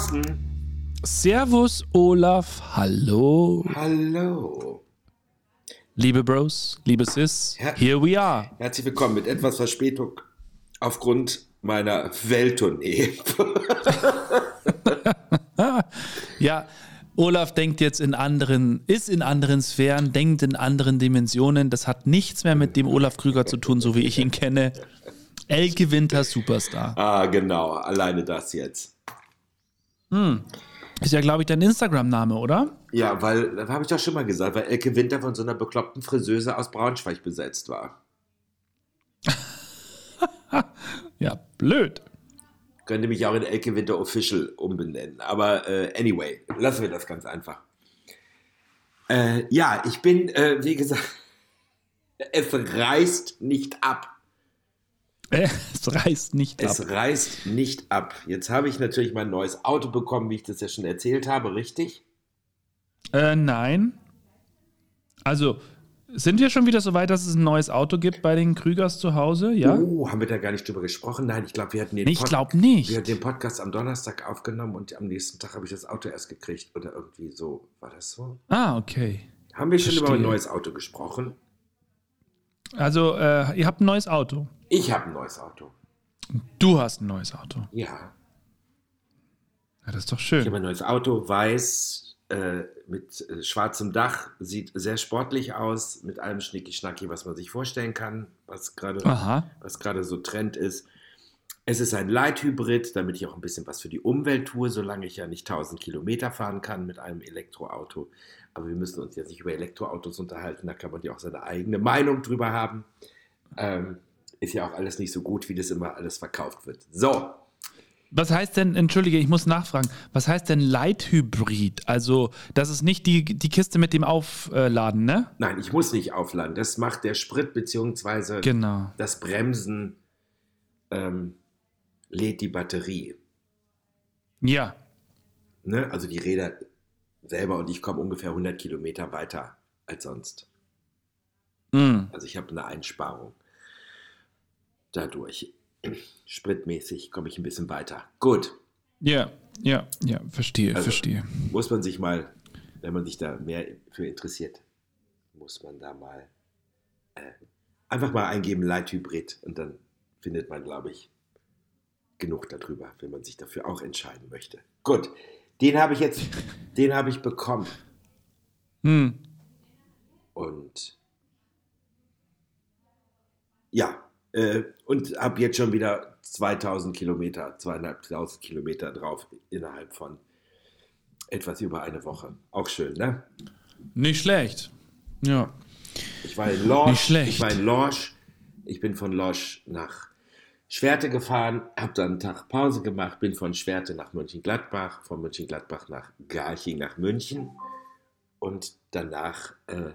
Thorsten. Servus, Olaf. Hallo. Hallo. Liebe Bros, liebe Sis, Her here we are. Herzlich willkommen mit etwas Verspätung aufgrund meiner Welttournee. ja, Olaf denkt jetzt in anderen, ist in anderen Sphären, denkt in anderen Dimensionen. Das hat nichts mehr mit dem Olaf Krüger zu tun, so wie ich ihn kenne. Elke Winter Superstar. Ah, genau. Alleine das jetzt. Hm. Ist ja, glaube ich, dein Instagram-Name, oder? Ja, weil, habe ich doch schon mal gesagt, weil Elke Winter von so einer bekloppten Friseuse aus Braunschweig besetzt war. ja, blöd. Könnte mich auch in Elke Winter Official umbenennen. Aber äh, anyway, lassen wir das ganz einfach. Äh, ja, ich bin, äh, wie gesagt, es reißt nicht ab. Es reißt nicht es ab. Es reißt nicht ab. Jetzt habe ich natürlich mein neues Auto bekommen, wie ich das ja schon erzählt habe, richtig? Äh, nein. Also, sind wir schon wieder so weit, dass es ein neues Auto gibt bei den Krügers zu Hause? Ja? Oh, haben wir da gar nicht drüber gesprochen? Nein, ich glaube, wir hatten den, ich glaub nicht. Wir hatten den Podcast am Donnerstag aufgenommen und am nächsten Tag habe ich das Auto erst gekriegt. Oder irgendwie so. War das so? Ah, okay. Haben wir schon Verstehe. über ein neues Auto gesprochen? Also, äh, ihr habt ein neues Auto. Ich habe ein neues Auto. Du hast ein neues Auto. Ja. Ja, das ist doch schön. Ich habe ein neues Auto, weiß, äh, mit äh, schwarzem Dach, sieht sehr sportlich aus, mit allem Schnicki-Schnacki, was man sich vorstellen kann, was gerade was gerade so Trend ist. Es ist ein Light-Hybrid, damit ich auch ein bisschen was für die Umwelt tue, solange ich ja nicht 1000 Kilometer fahren kann mit einem Elektroauto. Aber wir müssen uns jetzt nicht über Elektroautos unterhalten, da kann man ja auch seine eigene Meinung drüber haben. Ähm, ist ja auch alles nicht so gut, wie das immer alles verkauft wird. So. Was heißt denn, entschuldige, ich muss nachfragen, was heißt denn Light-Hybrid? Also, das ist nicht die, die Kiste mit dem Aufladen, ne? Nein, ich muss nicht aufladen. Das macht der Sprit bzw. genau. das Bremsen ähm, lädt die Batterie. Ja. Ne? Also die Räder selber und ich komme ungefähr 100 Kilometer weiter als sonst. Mm. Also ich habe eine Einsparung dadurch. Spritmäßig komme ich ein bisschen weiter. Gut. Ja, ja, ja, verstehe, also verstehe. Muss man sich mal, wenn man sich da mehr für interessiert, muss man da mal äh, einfach mal eingeben Light Hybrid und dann findet man, glaube ich, genug darüber, wenn man sich dafür auch entscheiden möchte. Gut, den habe ich jetzt, den habe ich bekommen. Hm. Und ja, äh, und habe jetzt schon wieder 2000 Kilometer, zweieinhalbtausend Kilometer drauf innerhalb von etwas über eine Woche. Auch schön, ne? Nicht schlecht. Ja. Ich war in Lorsch. Nicht schlecht. Ich war in Lorsch. Ich bin von Lorsch nach Schwerte gefahren, habe dann einen Tag Pause gemacht, bin von Schwerte nach Mönchengladbach, von Mönchengladbach nach Garching nach München und danach äh,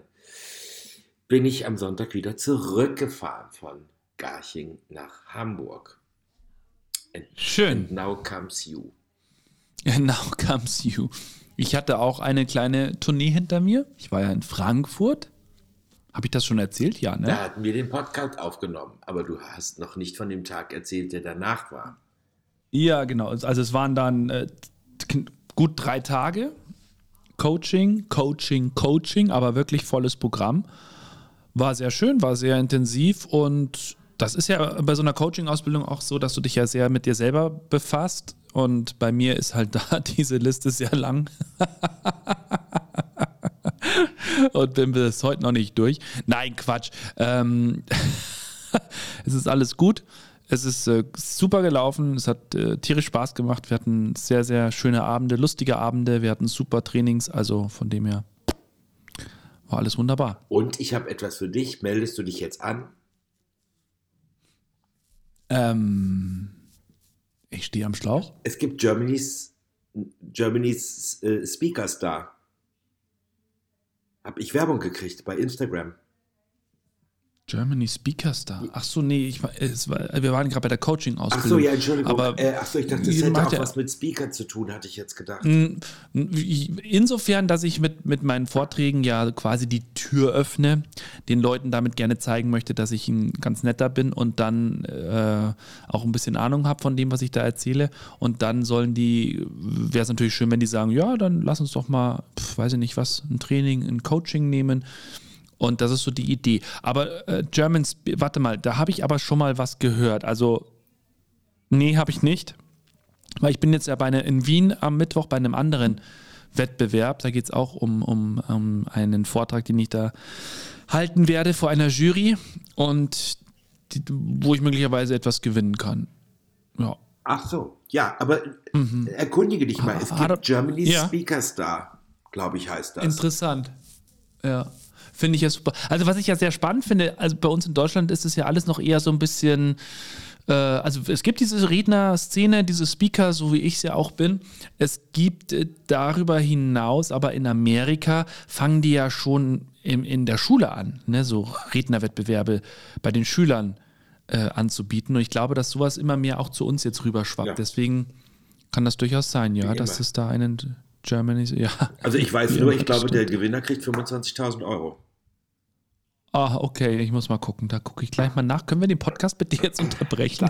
bin ich am Sonntag wieder zurückgefahren von Garching nach Hamburg. And, Schön. And now comes you. And now comes you. Ich hatte auch eine kleine Tournee hinter mir. Ich war ja in Frankfurt. Habe ich das schon erzählt? Ja, ne? Da hatten wir den Podcast aufgenommen, aber du hast noch nicht von dem Tag erzählt, der danach war. Ja, genau. Also es waren dann äh, gut drei Tage. Coaching, Coaching, Coaching, aber wirklich volles Programm. War sehr schön, war sehr intensiv und das ist ja bei so einer Coaching-Ausbildung auch so, dass du dich ja sehr mit dir selber befasst. Und bei mir ist halt da diese Liste sehr lang. Und bin bis heute noch nicht durch. Nein, Quatsch. Ähm es ist alles gut. Es ist äh, super gelaufen. Es hat äh, tierisch Spaß gemacht. Wir hatten sehr, sehr schöne Abende, lustige Abende. Wir hatten super Trainings. Also von dem her war alles wunderbar. Und ich habe etwas für dich. Meldest du dich jetzt an? Ähm, ich stehe am Schlauch. Es gibt Germany's, Germany's äh, Speaker Star. Habe ich Werbung gekriegt bei Instagram. Germany Speaker Star. Ach so, nee, ich, es war, wir waren gerade bei der Coaching-Ausbildung. Ach so, ja, Entschuldigung. Aber, äh, ach so, ich dachte, das hätte auch ja, was mit Speaker zu tun, hatte ich jetzt gedacht. Insofern, dass ich mit, mit meinen Vorträgen ja quasi die Tür öffne, den Leuten damit gerne zeigen möchte, dass ich ein ganz netter bin und dann äh, auch ein bisschen Ahnung habe von dem, was ich da erzähle. Und dann sollen die, wäre es natürlich schön, wenn die sagen, ja, dann lass uns doch mal, pf, weiß ich nicht was, ein Training, ein Coaching nehmen und das ist so die Idee. Aber äh, German, warte mal, da habe ich aber schon mal was gehört. Also, nee, habe ich nicht. Weil ich bin jetzt ja bei eine, in Wien am Mittwoch bei einem anderen Wettbewerb. Da geht es auch um, um, um einen Vortrag, den ich da halten werde vor einer Jury und die, wo ich möglicherweise etwas gewinnen kann. Ja. Ach so, ja, aber mhm. erkundige dich mal. Es gibt Germany's ja. Speaker Star, glaube ich, heißt das. Interessant. Ja. Finde ich ja super. Also, was ich ja sehr spannend finde, also bei uns in Deutschland ist es ja alles noch eher so ein bisschen äh, also es gibt diese Redner-Szene, diese Speaker, so wie ich es ja auch bin. Es gibt äh, darüber hinaus, aber in Amerika fangen die ja schon im, in der Schule an, ne? so Rednerwettbewerbe bei den Schülern äh, anzubieten. Und ich glaube, dass sowas immer mehr auch zu uns jetzt rüberschwappt. Ja. Deswegen kann das durchaus sein, ja, dass es da einen Germany, ja. Also ich weiß nur, ich glaube, der Gewinner kriegt 25.000 Euro. Ah, okay, ich muss mal gucken. Da gucke ich gleich mal nach. Können wir den Podcast bitte jetzt unterbrechen?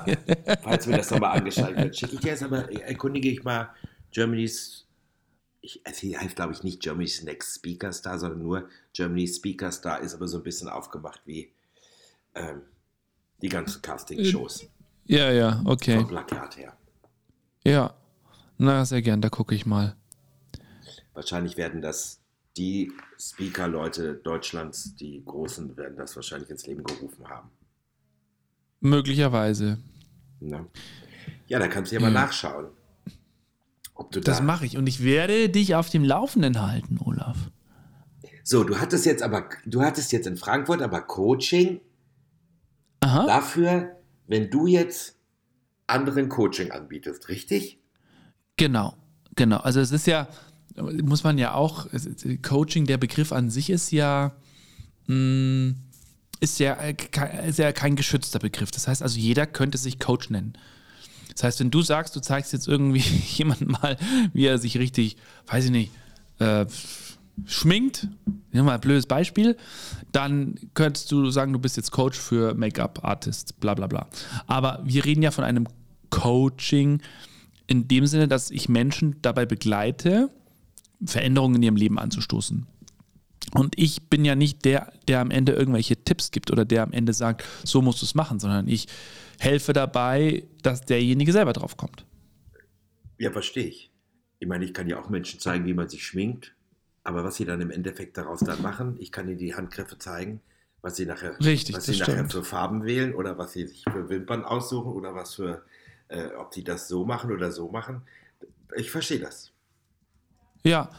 Falls mir das nochmal angeschaltet wird, schicke ich dir jetzt aber, erkundige ich mal Germany's, ich, also heißt glaube ich nicht Germany's Next Speaker Star, sondern nur Germany's Speaker Star, ist aber so ein bisschen aufgemacht wie ähm, die ganzen Casting-Shows. Ja, ja, okay. Vom Plakat her. Ja, na, sehr gern, da gucke ich mal. Wahrscheinlich werden das die Speaker-Leute Deutschlands, die Großen, werden das wahrscheinlich ins Leben gerufen haben. Möglicherweise. Na. Ja, da kannst du ja mal nachschauen. Ob du das da mache ich und ich werde dich auf dem Laufenden halten, Olaf. So, du hattest jetzt aber, du hattest jetzt in Frankfurt aber Coaching Aha. dafür, wenn du jetzt anderen Coaching anbietest, richtig? Genau, genau. Also es ist ja, muss man ja auch, Coaching, der Begriff an sich ist ja, mm, ist ja, äh, ist ja kein geschützter Begriff. Das heißt also, jeder könnte sich Coach nennen. Das heißt, wenn du sagst, du zeigst jetzt irgendwie jemandem mal, wie er sich richtig, weiß ich nicht, äh, schminkt, nehmen wir mal ein blödes Beispiel, dann könntest du sagen, du bist jetzt Coach für Make-up-Artists, bla bla bla. Aber wir reden ja von einem Coaching in dem Sinne, dass ich Menschen dabei begleite, Veränderungen in ihrem Leben anzustoßen. Und ich bin ja nicht der, der am Ende irgendwelche Tipps gibt oder der am Ende sagt, so musst du es machen, sondern ich helfe dabei, dass derjenige selber drauf kommt. Ja, verstehe ich. Ich meine, ich kann ja auch Menschen zeigen, wie man sich schminkt, aber was sie dann im Endeffekt daraus dann machen, ich kann ihnen die Handgriffe zeigen, was sie nachher, Richtig, was sie nachher für Farben wählen oder was sie sich für Wimpern aussuchen oder was für, äh, ob sie das so machen oder so machen. Ich verstehe das. Ja.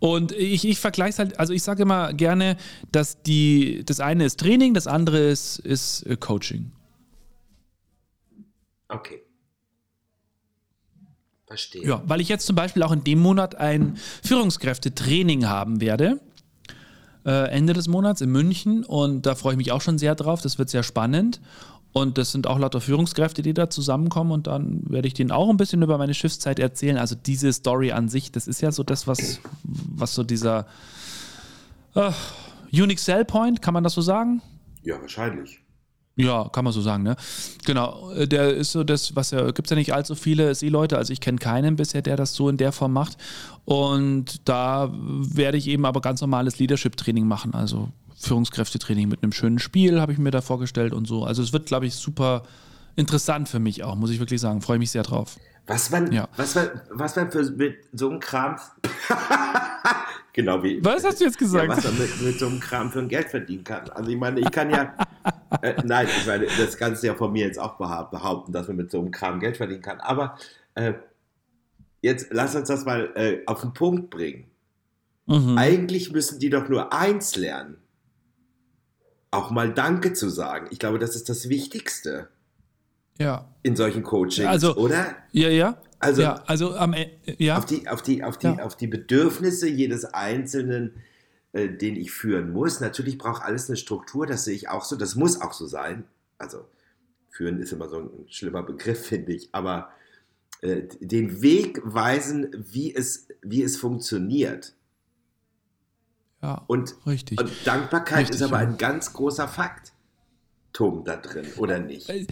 Und ich, ich vergleiche es halt, also ich sage immer gerne, dass die, das eine ist Training, das andere ist, ist äh, Coaching. Okay. Verstehe. Ja, weil ich jetzt zum Beispiel auch in dem Monat ein Führungskräftetraining haben werde. Äh, Ende des Monats in München und da freue ich mich auch schon sehr drauf. Das wird sehr spannend. Und das sind auch lauter Führungskräfte, die da zusammenkommen. Und dann werde ich denen auch ein bisschen über meine Schiffszeit erzählen. Also diese Story an sich, das ist ja so das, was, was so dieser uh, Unique Sell Point, kann man das so sagen? Ja, wahrscheinlich. Ja, kann man so sagen, ne? Genau, äh, der ist so das, was ja, gibt es ja nicht allzu viele Seeleute, also ich kenne keinen bisher, der das so in der Form macht. Und da werde ich eben aber ganz normales Leadership-Training machen, also Führungskräftetraining mit einem schönen Spiel, habe ich mir da vorgestellt und so. Also es wird, glaube ich, super interessant für mich auch, muss ich wirklich sagen. Freue mich sehr drauf. Was man, ja. was man, was man für mit so einem Kram. genau wie. Was hast du jetzt gesagt? Ja, was man mit, mit, so einem Kram für ein Geld verdienen kann. Also ich meine, ich kann ja. äh, nein, ich meine, das kannst du ja von mir jetzt auch behaupten, dass man mit so einem Kram Geld verdienen kann. Aber äh, jetzt lass uns das mal äh, auf den Punkt bringen. Mhm. Eigentlich müssen die doch nur eins lernen auch mal Danke zu sagen. Ich glaube, das ist das Wichtigste. Ja. In solchen Coachings, also, oder? Ja, ja. Also, ja, also am, e, ja. Auf, die, auf, die, auf, die, ja. auf die Bedürfnisse jedes Einzelnen äh, den ich führen muss. Natürlich braucht alles eine Struktur, das sehe ich auch so. Das muss auch so sein. Also führen ist immer so ein schlimmer Begriff, finde ich. Aber äh, den Weg weisen, wie es, wie es funktioniert. Ja, und, richtig. Und Dankbarkeit richtig, ist aber ja. ein ganz großer Fakt, Tom, da drin, oder nicht? Äh,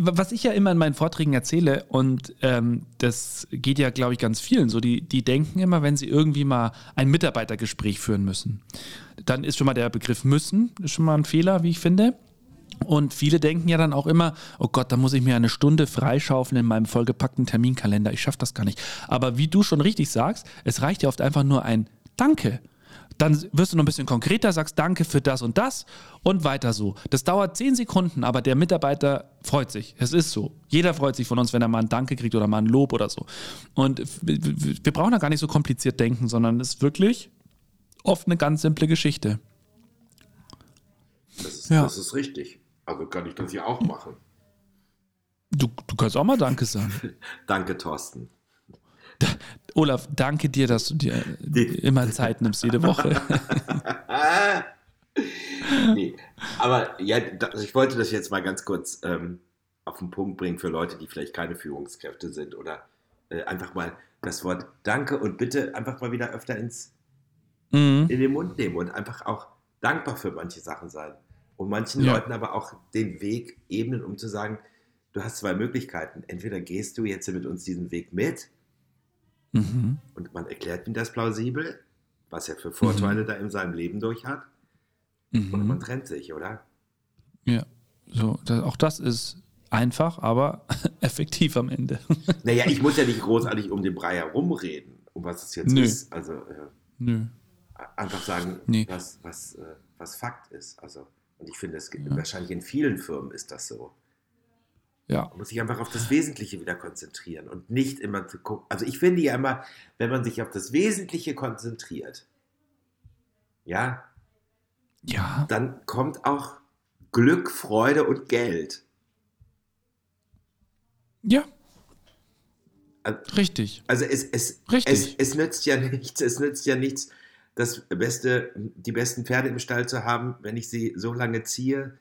was ich ja immer in meinen Vorträgen erzähle, und ähm, das geht ja, glaube ich, ganz vielen so, die, die denken immer, wenn sie irgendwie mal ein Mitarbeitergespräch führen müssen, dann ist schon mal der Begriff müssen, ist schon mal ein Fehler, wie ich finde. Und viele denken ja dann auch immer, oh Gott, da muss ich mir eine Stunde freischaufeln in meinem vollgepackten Terminkalender. Ich schaffe das gar nicht. Aber wie du schon richtig sagst, es reicht ja oft einfach nur ein Danke. Dann wirst du noch ein bisschen konkreter, sagst Danke für das und das und weiter so. Das dauert zehn Sekunden, aber der Mitarbeiter freut sich. Es ist so. Jeder freut sich von uns, wenn er mal ein Danke kriegt oder mal ein Lob oder so. Und wir brauchen da gar nicht so kompliziert denken, sondern es ist wirklich oft eine ganz simple Geschichte. Das ist, ja. das ist richtig. Also kann ich das ja auch machen. Du, du kannst auch mal Danke sagen. danke, Thorsten. Olaf, danke dir, dass du dir Die. immer Zeit nimmst, jede Woche. nee, aber ja, also ich wollte das jetzt mal ganz kurz ähm, auf den Punkt bringen für Leute, die vielleicht keine Führungskräfte sind oder äh, einfach mal das Wort Danke und bitte einfach mal wieder öfter ins, mhm. in den Mund nehmen und einfach auch dankbar für manche Sachen sein und manchen ja. Leuten aber auch den Weg ebnen, um zu sagen, du hast zwei Möglichkeiten. Entweder gehst du jetzt mit uns diesen Weg mit mhm. und man erklärt ihm das plausibel, was er für Vorteile mhm. da in seinem Leben durch hat, mhm. oder man trennt sich, oder? Ja, so, das, auch das ist einfach, aber effektiv am Ende. naja, ich muss ja nicht großartig um den Brei herumreden, um was es jetzt Nö. ist. Also, äh, Nö. Einfach sagen, nee. was, was, äh, was Fakt ist. Also, und ich finde, es gibt, ja. wahrscheinlich in vielen Firmen ist das so. Ja. Man muss sich einfach auf das Wesentliche wieder konzentrieren und nicht immer zu gucken. Also ich finde ja immer, wenn man sich auf das Wesentliche konzentriert, ja, ja. dann kommt auch Glück, Freude und Geld. Ja. Richtig. Also es, es, Richtig. Es, es nützt ja nichts, es nützt ja nichts, das beste, die besten Pferde im Stall zu haben, wenn ich sie so lange ziehe,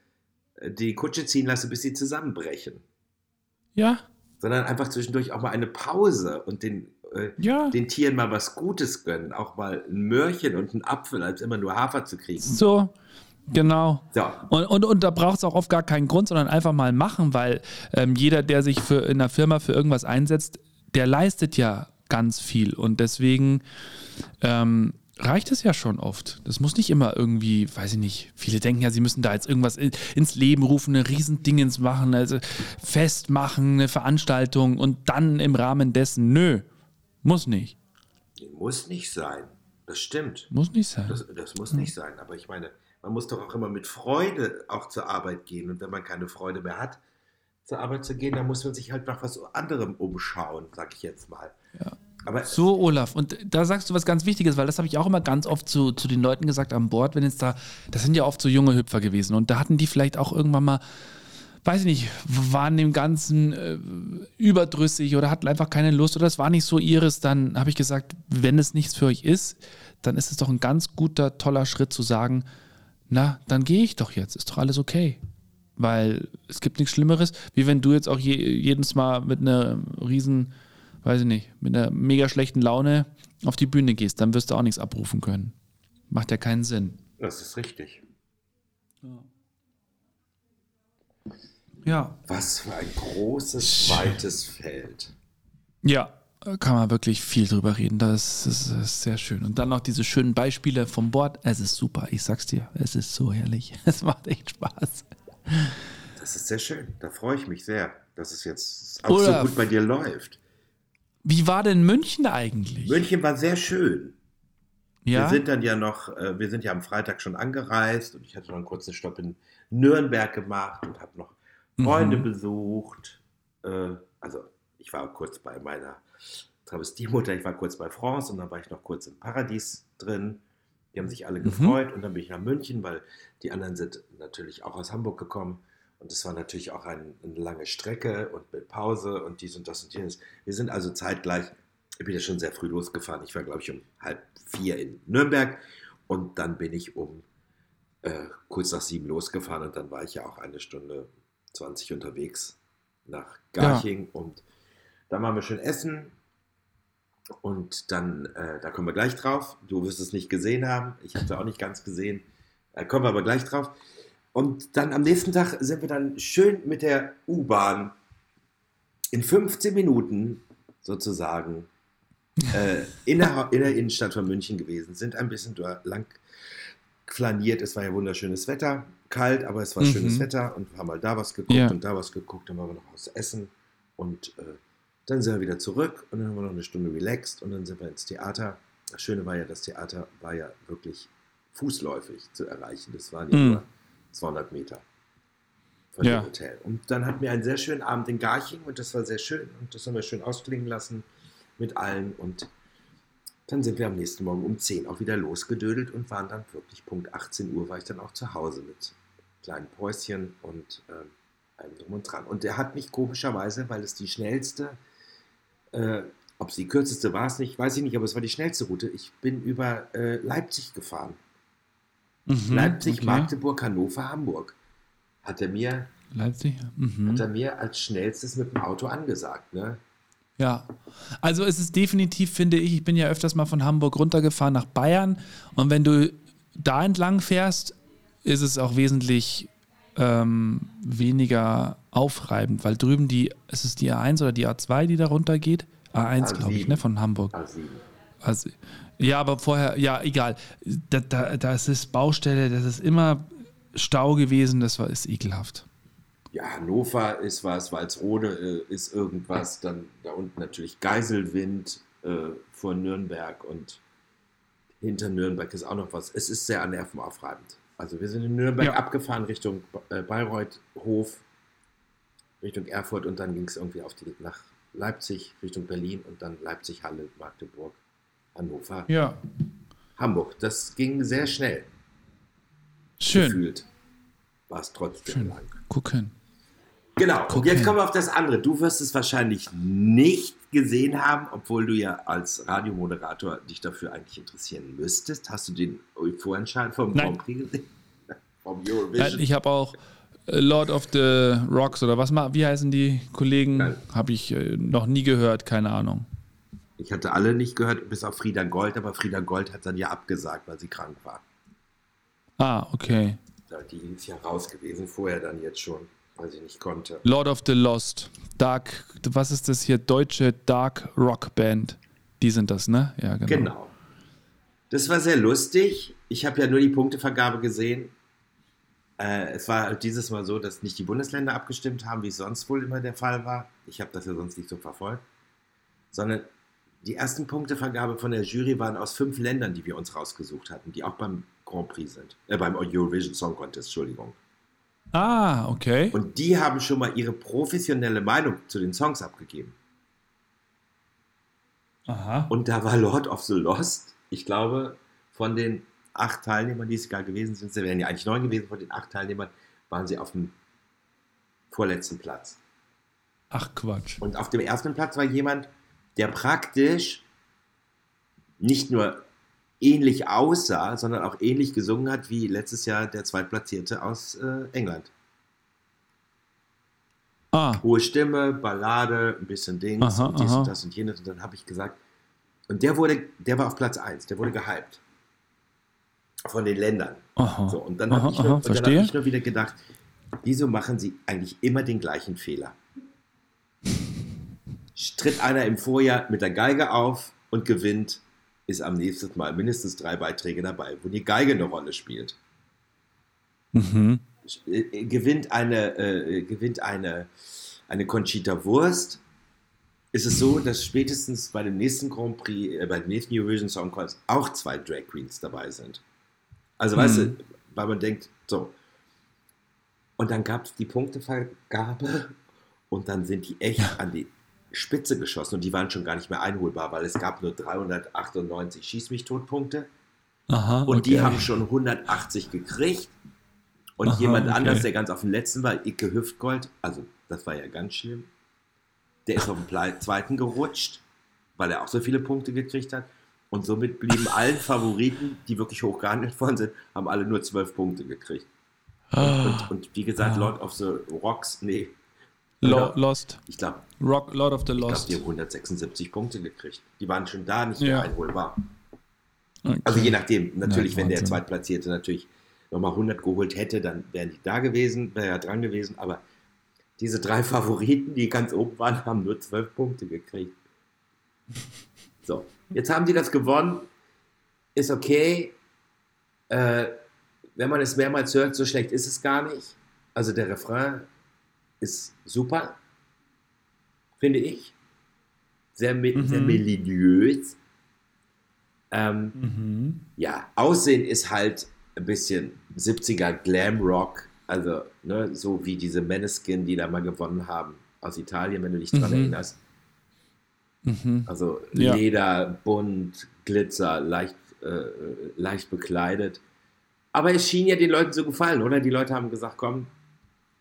äh, die Kutsche ziehen lasse, bis sie zusammenbrechen. Ja. Sondern einfach zwischendurch auch mal eine Pause und den, äh, ja. den Tieren mal was Gutes gönnen. Auch mal ein Möhrchen und einen Apfel, als immer nur Hafer zu kriegen. So. Genau. So. Und, und, und da braucht es auch oft gar keinen Grund, sondern einfach mal machen, weil ähm, jeder, der sich für, in einer Firma für irgendwas einsetzt, der leistet ja ganz viel. Und deswegen ähm, reicht es ja schon oft. Das muss nicht immer irgendwie, weiß ich nicht, viele denken ja, sie müssen da jetzt irgendwas ins Leben rufen, eine Riesendingens machen, also festmachen, eine Veranstaltung und dann im Rahmen dessen, nö, muss nicht. Muss nicht sein, das stimmt. Muss nicht sein. Das, das muss nicht sein, aber ich meine, man muss doch auch immer mit Freude auch zur Arbeit gehen und wenn man keine Freude mehr hat, zur Arbeit zu gehen, dann muss man sich halt nach was anderem umschauen, sag ich jetzt mal. Ja. Aber so, Olaf, und da sagst du was ganz Wichtiges, weil das habe ich auch immer ganz oft zu, zu den Leuten gesagt an Bord, wenn jetzt da, das sind ja oft so junge Hüpfer gewesen und da hatten die vielleicht auch irgendwann mal, weiß ich nicht, waren dem Ganzen äh, überdrüssig oder hatten einfach keine Lust oder es war nicht so ihres, dann habe ich gesagt, wenn es nichts für euch ist, dann ist es doch ein ganz guter, toller Schritt zu sagen, na, dann gehe ich doch jetzt, ist doch alles okay. Weil es gibt nichts Schlimmeres, wie wenn du jetzt auch je, jedes Mal mit einer riesen weiß ich nicht, mit einer mega schlechten Laune auf die Bühne gehst, dann wirst du auch nichts abrufen können. Macht ja keinen Sinn. Das ist richtig. Ja. ja. Was für ein großes, weites Feld. Ja, kann man wirklich viel drüber reden. Das ist, das ist, sehr schön. Und dann noch diese schönen Beispiele vom Bord. Es ist super, ich sag's dir. Es ist so herrlich. Es macht echt Spaß. Das ist sehr schön. Da freue ich mich sehr, dass es jetzt auch Oder so gut bei dir läuft. Wie war denn München eigentlich? München war sehr schön. Ja? Wir sind dann ja noch, äh, wir sind ja am Freitag schon angereist und ich hatte noch einen kurzen Stopp in Nürnberg gemacht und habe noch Freunde mhm. besucht. Äh, also ich war kurz bei meiner Travestiemutter, ich war kurz bei France und dann war ich noch kurz im Paradies drin. Die haben sich alle mhm. gefreut und dann bin ich nach München, weil die anderen sind natürlich auch aus Hamburg gekommen. Und es war natürlich auch ein, eine lange Strecke und mit Pause und dies und das und jenes. Wir sind also zeitgleich, ich bin ja schon sehr früh losgefahren. Ich war, glaube ich, um halb vier in Nürnberg. Und dann bin ich um äh, kurz nach sieben losgefahren und dann war ich ja auch eine Stunde 20 unterwegs nach Garching ja. und da waren wir schön essen und dann, äh, da kommen wir gleich drauf. Du wirst es nicht gesehen haben, ich habe es auch nicht ganz gesehen. Da kommen wir aber gleich drauf. Und dann am nächsten Tag sind wir dann schön mit der U-Bahn in 15 Minuten sozusagen äh, in, der, in, der, Innenstadt von München gewesen, sind ein bisschen lang flaniert. Es war ja wunderschönes Wetter, kalt, aber es war mhm. schönes Wetter und haben mal da was geguckt ja. und da was geguckt. Dann waren wir noch was essen und äh, dann sind wir wieder zurück und dann haben wir noch eine Stunde relaxed und dann sind wir ins Theater. Das Schöne war ja, das Theater war ja wirklich fußläufig zu erreichen. Das waren ja mhm. nur 200 Meter von ja. dem Hotel. Und dann hatten wir einen sehr schönen Abend in Garching und das war sehr schön und das haben wir schön ausklingen lassen mit allen und dann sind wir am nächsten Morgen um 10 auch wieder losgedödelt und waren dann wirklich Punkt 18 Uhr war ich dann auch zu Hause mit kleinen Päuschen und äh, allem drum und dran. Und der hat mich komischerweise, weil es die schnellste, äh, ob es die kürzeste war es nicht, weiß ich nicht, aber es war die schnellste Route. Ich bin über äh, Leipzig gefahren. Mhm, Leipzig, okay. Magdeburg, Hannover, Hamburg. Hat er mir, Leipzig? Mhm. hat er mir als schnellstes mit dem Auto angesagt. Ne? Ja, also es ist definitiv, finde ich, ich bin ja öfters mal von Hamburg runtergefahren nach Bayern und wenn du da entlang fährst, ist es auch wesentlich ähm, weniger aufreibend, weil drüben die, ist es die A1 oder die A2, die da runtergeht? A1, glaube ich, ne, von Hamburg. A7. Also, ja, aber vorher, ja, egal. Da, da, das ist Baustelle, das ist immer Stau gewesen, das war, ist ekelhaft ja, Hannover ist was, Walsrode äh, ist irgendwas, dann da unten natürlich Geiselwind äh, vor Nürnberg und hinter Nürnberg ist auch noch was. Es ist sehr nervenaufreibend. Also wir sind in Nürnberg ja. abgefahren Richtung äh, Bayreuth, Hof, Richtung Erfurt und dann ging es irgendwie auf die, nach Leipzig, Richtung Berlin und dann Leipzig, Halle, Magdeburg, Hannover, ja. Hamburg. Das ging sehr schnell. Schön. Gefühlt war es trotzdem Schön. lang. Gucken. Genau, und jetzt kommen wir auf das andere. Du wirst es wahrscheinlich nicht gesehen haben, obwohl du ja als Radiomoderator dich dafür eigentlich interessieren müsstest. Hast du den Vorentscheid vom Grand Prix gesehen? vom Eurovision? Ich habe auch äh, Lord of the Rocks oder was wie heißen die Kollegen? Habe ich äh, noch nie gehört, keine Ahnung. Ich hatte alle nicht gehört, bis auf Frieda Gold, aber Frieda Gold hat dann ja abgesagt, weil sie krank war. Ah, okay. Die ist ja raus gewesen, vorher dann jetzt schon weil sie nicht konnte. Lord of the Lost. Dark, was ist das hier? Deutsche Dark Rock Band. Die sind das, ne? Ja, genau. Genau. Das war sehr lustig. Ich habe ja nur die Punktevergabe gesehen. Äh, es war halt dieses Mal so, dass nicht die Bundesländer abgestimmt haben, wie es sonst wohl immer der Fall war. Ich habe das ja sonst nicht so verfolgt. Sondern die ersten Punktevergabe von der Jury waren aus fünf Ländern, die wir uns rausgesucht hatten, die auch beim Grand Prix sind. Äh, beim Eurovision Song Contest, Entschuldigung. Ah, okay. Und die haben schon mal ihre professionelle Meinung zu den Songs abgegeben. Aha. Und da war Lord of the Lost, ich glaube, von den acht Teilnehmern, die es gar gewesen sind, sie wären ja eigentlich neun gewesen, von den acht Teilnehmern waren sie auf dem vorletzten Platz. Ach Quatsch. Und auf dem ersten Platz war jemand, der praktisch nicht nur ähnlich aussah, sondern auch ähnlich gesungen hat wie letztes Jahr der Zweitplatzierte aus äh, England. Ah. Hohe Stimme, Ballade, ein bisschen Dings aha, und dies aha. und das und jenes. Und dann habe ich gesagt, und der wurde, der war auf Platz 1, der wurde gehypt. Von den Ländern. Aha, so, und dann habe ich, hab ich nur wieder gedacht, wieso machen sie eigentlich immer den gleichen Fehler? Tritt einer im Vorjahr mit der Geige auf und gewinnt ist am nächsten Mal mindestens drei Beiträge dabei, wo die Geige eine Rolle spielt. Mhm. Äh, gewinnt eine, äh, gewinnt eine, eine Conchita Wurst, ist es so, dass spätestens bei dem nächsten Grand Prix, äh, bei dem nächsten Eurovision Song Contest auch zwei Drag Queens dabei sind. Also, mhm. weißt du, weil man denkt, so. Und dann gab es die Punktevergabe und dann sind die echt ja. an die Spitze geschossen und die waren schon gar nicht mehr einholbar, weil es gab nur 398 Schieß mich Totpunkte. Aha, und okay. die haben schon 180 gekriegt. Und Aha, jemand okay. anders, der ganz auf dem letzten war, Icke Hüftgold, also das war ja ganz schlimm, der ist auf den zweiten gerutscht, weil er auch so viele Punkte gekriegt hat. Und somit blieben allen Favoriten, die wirklich hoch gehandelt worden sind, haben alle nur zwölf Punkte gekriegt. Und, ah. und, und wie gesagt, ah. Lord of the Rocks, nee. Lo Lost. Ich glaube. Lord of the Lost. Ich glaube, die haben 176 Punkte gekriegt. Die waren schon da nicht mehr einholbar. Okay. Also je nachdem. Natürlich, ja, wenn der Zweitplatzierte natürlich nochmal 100 geholt hätte, dann wären die da gewesen, wäre er dran gewesen. Aber diese drei Favoriten, die ganz oben waren, haben nur 12 Punkte gekriegt. So, jetzt haben die das gewonnen. Ist okay. Äh, wenn man es mehrmals hört, so schlecht ist es gar nicht. Also der Refrain ist super, finde ich. Sehr, mhm. sehr melodiös. Ähm, mhm. Ja, Aussehen ist halt ein bisschen 70er Glam Rock, also ne, so wie diese Meneskin, die da mal gewonnen haben aus Italien, wenn du dich daran mhm. erinnerst. Mhm. Also ja. Leder, bunt, Glitzer, leicht, äh, leicht bekleidet. Aber es schien ja den Leuten zu gefallen, oder? Die Leute haben gesagt, komm,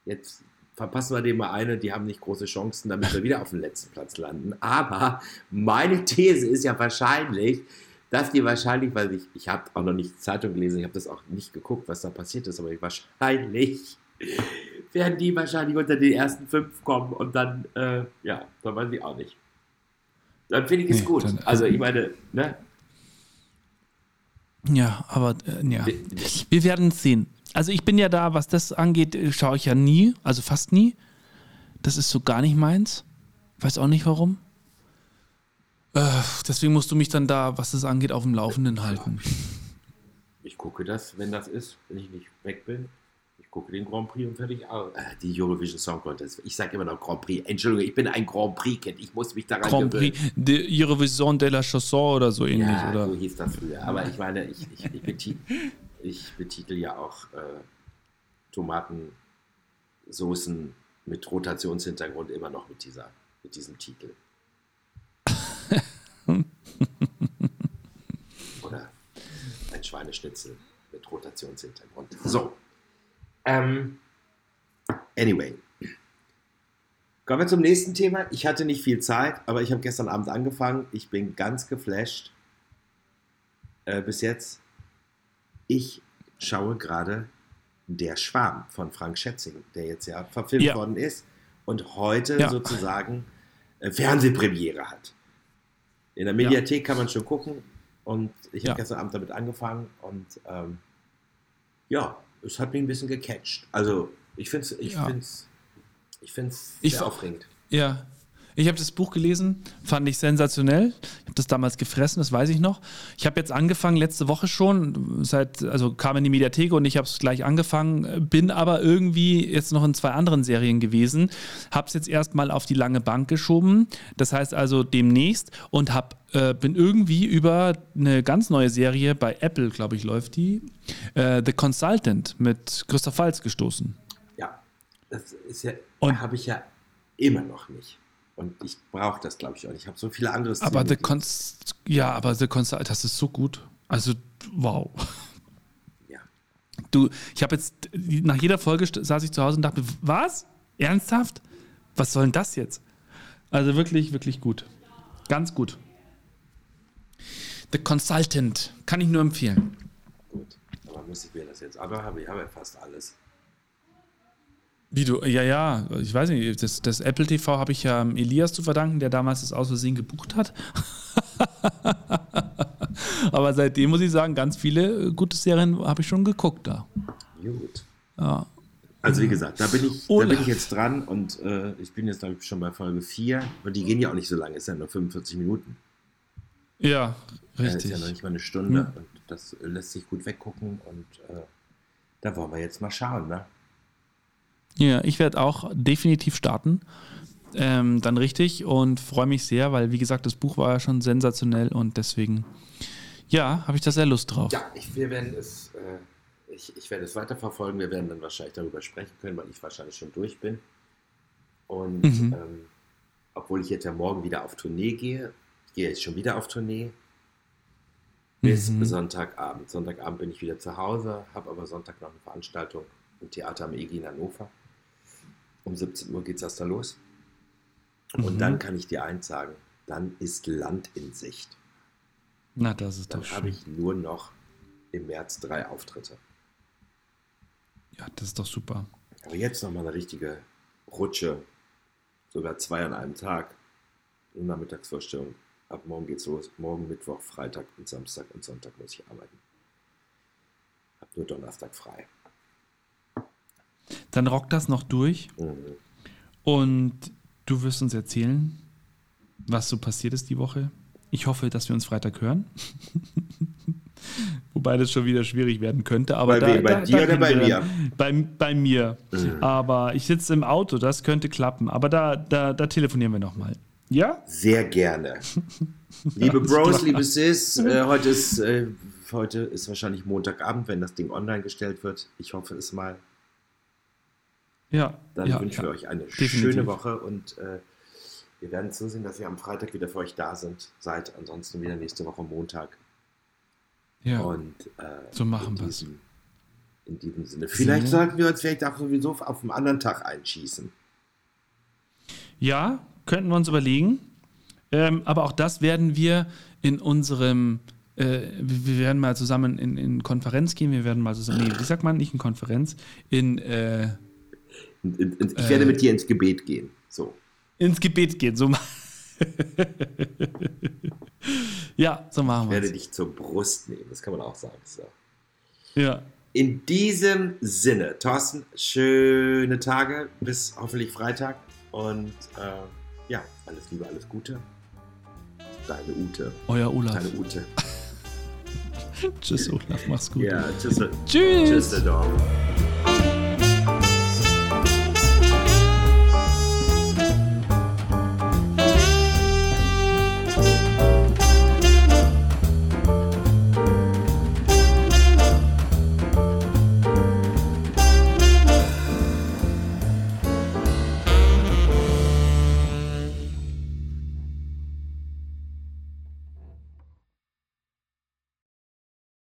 jetzt verpassen wir dem mal eine, die haben nicht große Chancen, damit wir wieder auf dem letzten Platz landen. Aber meine These ist ja wahrscheinlich, dass die wahrscheinlich, weil ich, ich habe auch noch nicht die Zeitung gelesen, ich habe das auch nicht geguckt, was da passiert ist, aber wahrscheinlich werden die wahrscheinlich unter die ersten fünf kommen und dann, äh, ja, dann weiß ich auch nicht. Dann finde ich es nee, gut. Dann, also ich meine, ne? Ja, aber äh, ja. Wir werden es sehen. Also ich bin ja da, was das angeht, äh, schaue ich ja nie, also fast nie. Das ist so gar nicht meins. Weiß auch nicht warum. Äh, deswegen musst du mich dann da, was das angeht, auf dem Laufenden halten. Ich gucke das, wenn das ist, wenn ich nicht weg bin. Ich gucke den Grand Prix und fertig aus. Äh, die Eurovision Song Contest. Ich sage immer noch Grand Prix. Entschuldigung, ich bin ein Grand Prix-Kind. Ich muss mich daran Grand gewöhnen. Prix de Eurovision de la Chanson oder so ähnlich, ja, oder? so hieß das früher. Aber ich meine, ich, ich, ich, betitel, ich betitel ja auch äh, Tomatensoßen mit Rotationshintergrund immer noch mit, dieser, mit diesem Titel. Oder ein Schweineschnitzel mit Rotationshintergrund. So. Ähm, anyway. Kommen wir zum nächsten Thema. Ich hatte nicht viel Zeit, aber ich habe gestern Abend angefangen. Ich bin ganz geflasht. Äh, bis jetzt. Ich schaue gerade Der Schwarm von Frank Schätzing, der jetzt ja verfilmt ja. worden ist und heute ja. sozusagen äh, Fernsehpremiere hat. In der Mediathek ja. kann man schon gucken und ich habe gestern Abend damit angefangen und ähm, ja, es hat mich ein bisschen gecatcht. Also ich finde es ich ja. find's, ich find's sehr ich, aufregend. Ja, ich habe das Buch gelesen, fand ich sensationell. Ich habe das damals gefressen, das weiß ich noch. Ich habe jetzt angefangen, letzte Woche schon, seit, also kam in die Mediathek und ich habe es gleich angefangen, bin aber irgendwie jetzt noch in zwei anderen Serien gewesen, habe es jetzt erstmal auf die lange Bank geschoben, das heißt also demnächst und hab, äh, bin irgendwie über eine ganz neue Serie bei Apple, glaube ich, läuft die, äh, The Consultant mit Christoph Waltz gestoßen. Ja, das ist ja, habe ich ja immer noch nicht. Und ich brauche das, glaube ich, auch. Ich habe so viele andere Szenen Aber The Const ja, aber The Consult, das ist so gut. Also, wow. Ja. Du, ich habe jetzt, nach jeder Folge saß ich zu Hause und dachte, was? Ernsthaft? Was soll denn das jetzt? Also wirklich, wirklich gut. Ganz gut. The Consultant. Kann ich nur empfehlen. Gut. Aber muss ich mir das jetzt aber? Ich habe ja fast alles. Wie du, ja, ja, ich weiß nicht, das, das Apple TV habe ich ja Elias zu verdanken, der damals das aus Versehen gebucht hat. Aber seitdem muss ich sagen, ganz viele gute Serien habe ich schon geguckt da. Gut. Ja. Also wie gesagt, da bin ich, da bin ich jetzt dran und äh, ich bin jetzt, glaube ich, schon bei Folge 4. Und die gehen ja auch nicht so lange, ist ja nur 45 Minuten. Ja, richtig. Das ist ja noch nicht mal eine Stunde hm. und das lässt sich gut weggucken und äh, da wollen wir jetzt mal schauen, ne? Ja, ich werde auch definitiv starten. Ähm, dann richtig und freue mich sehr, weil wie gesagt, das Buch war ja schon sensationell und deswegen, ja, habe ich da sehr Lust drauf. Ja, ich, wir werden es, äh, ich, ich werde es weiterverfolgen. Wir werden dann wahrscheinlich darüber sprechen können, weil ich wahrscheinlich schon durch bin. Und mhm. ähm, obwohl ich jetzt ja morgen wieder auf Tournee gehe, ich gehe jetzt schon wieder auf Tournee bis mhm. Sonntagabend. Sonntagabend bin ich wieder zu Hause, habe aber Sonntag noch eine Veranstaltung im Theater am EG in Hannover. Um 17 Uhr geht es erst da los. Und mhm. dann kann ich dir eins sagen, dann ist Land in Sicht. Na, das ist Dann doch schön. habe ich nur noch im März drei Auftritte. Ja, das ist doch super. Aber jetzt nochmal eine richtige Rutsche. Sogar zwei an einem Tag. Eine Nachmittagsvorstellung. Ab morgen geht's los. Morgen, Mittwoch, Freitag und Samstag und Sonntag muss ich arbeiten. Hab nur Donnerstag frei. Dann rock das noch durch Mhm. und du wirst uns erzählen, was so passiert ist die Woche. Ich hoffe, dass wir uns Freitag hören. Wobei das schon wieder schwierig werden könnte. Aber Bei da? Bei da, dir da oder bei mir? Bei, bei mir. Mhm. Aber ich sitze im Auto, das könnte klappen. Aber da, da, da telefonieren wir nochmal. Ja? Sehr gerne. Liebe Bros, liebe Sis, äh, heute, ist, äh, heute ist wahrscheinlich Montagabend, wenn das Ding online gestellt wird. Ich hoffe es mal. Ja. Dann ja, wünschen ja. wir euch eine Definitiv. schöne Woche und äh, wir werden zusehen, dass wir am Freitag wieder für euch da sind. Seid ansonsten wieder nächste Woche Montag. Ja. Und äh, So machen wir's. diesem, in diesem Sinne. Vielleicht Sinne. sollten wir uns vielleicht auch sowieso auf einen anderen Tag einschießen. Ja, könnten wir uns überlegen. Ähm, aber auch das werden wir in unserem, äh, wir wir werden mal zusammen in, in Konferenz gehen, wir werden mal zusammen, nee, wie sagt man, nicht in Konferenz, in, äh, Ich Äh. werde mit dir ins Gebet gehen. So. ins Gebet gehen. So ja, so machen Ich wir werde es. dich zur Brust nehmen. Das kann man auch sagen. So. Ja. In diesem Sinne, Thorsten, schöne Tage bis hoffentlich Freitag. Und äh, ja, alles Liebe, alles Gute. Deine Ute. Euer Olaf. Deine Ute. Tschüss, Olaf, mach's gut. Ja, tschüss. Tschüss. Tschüss.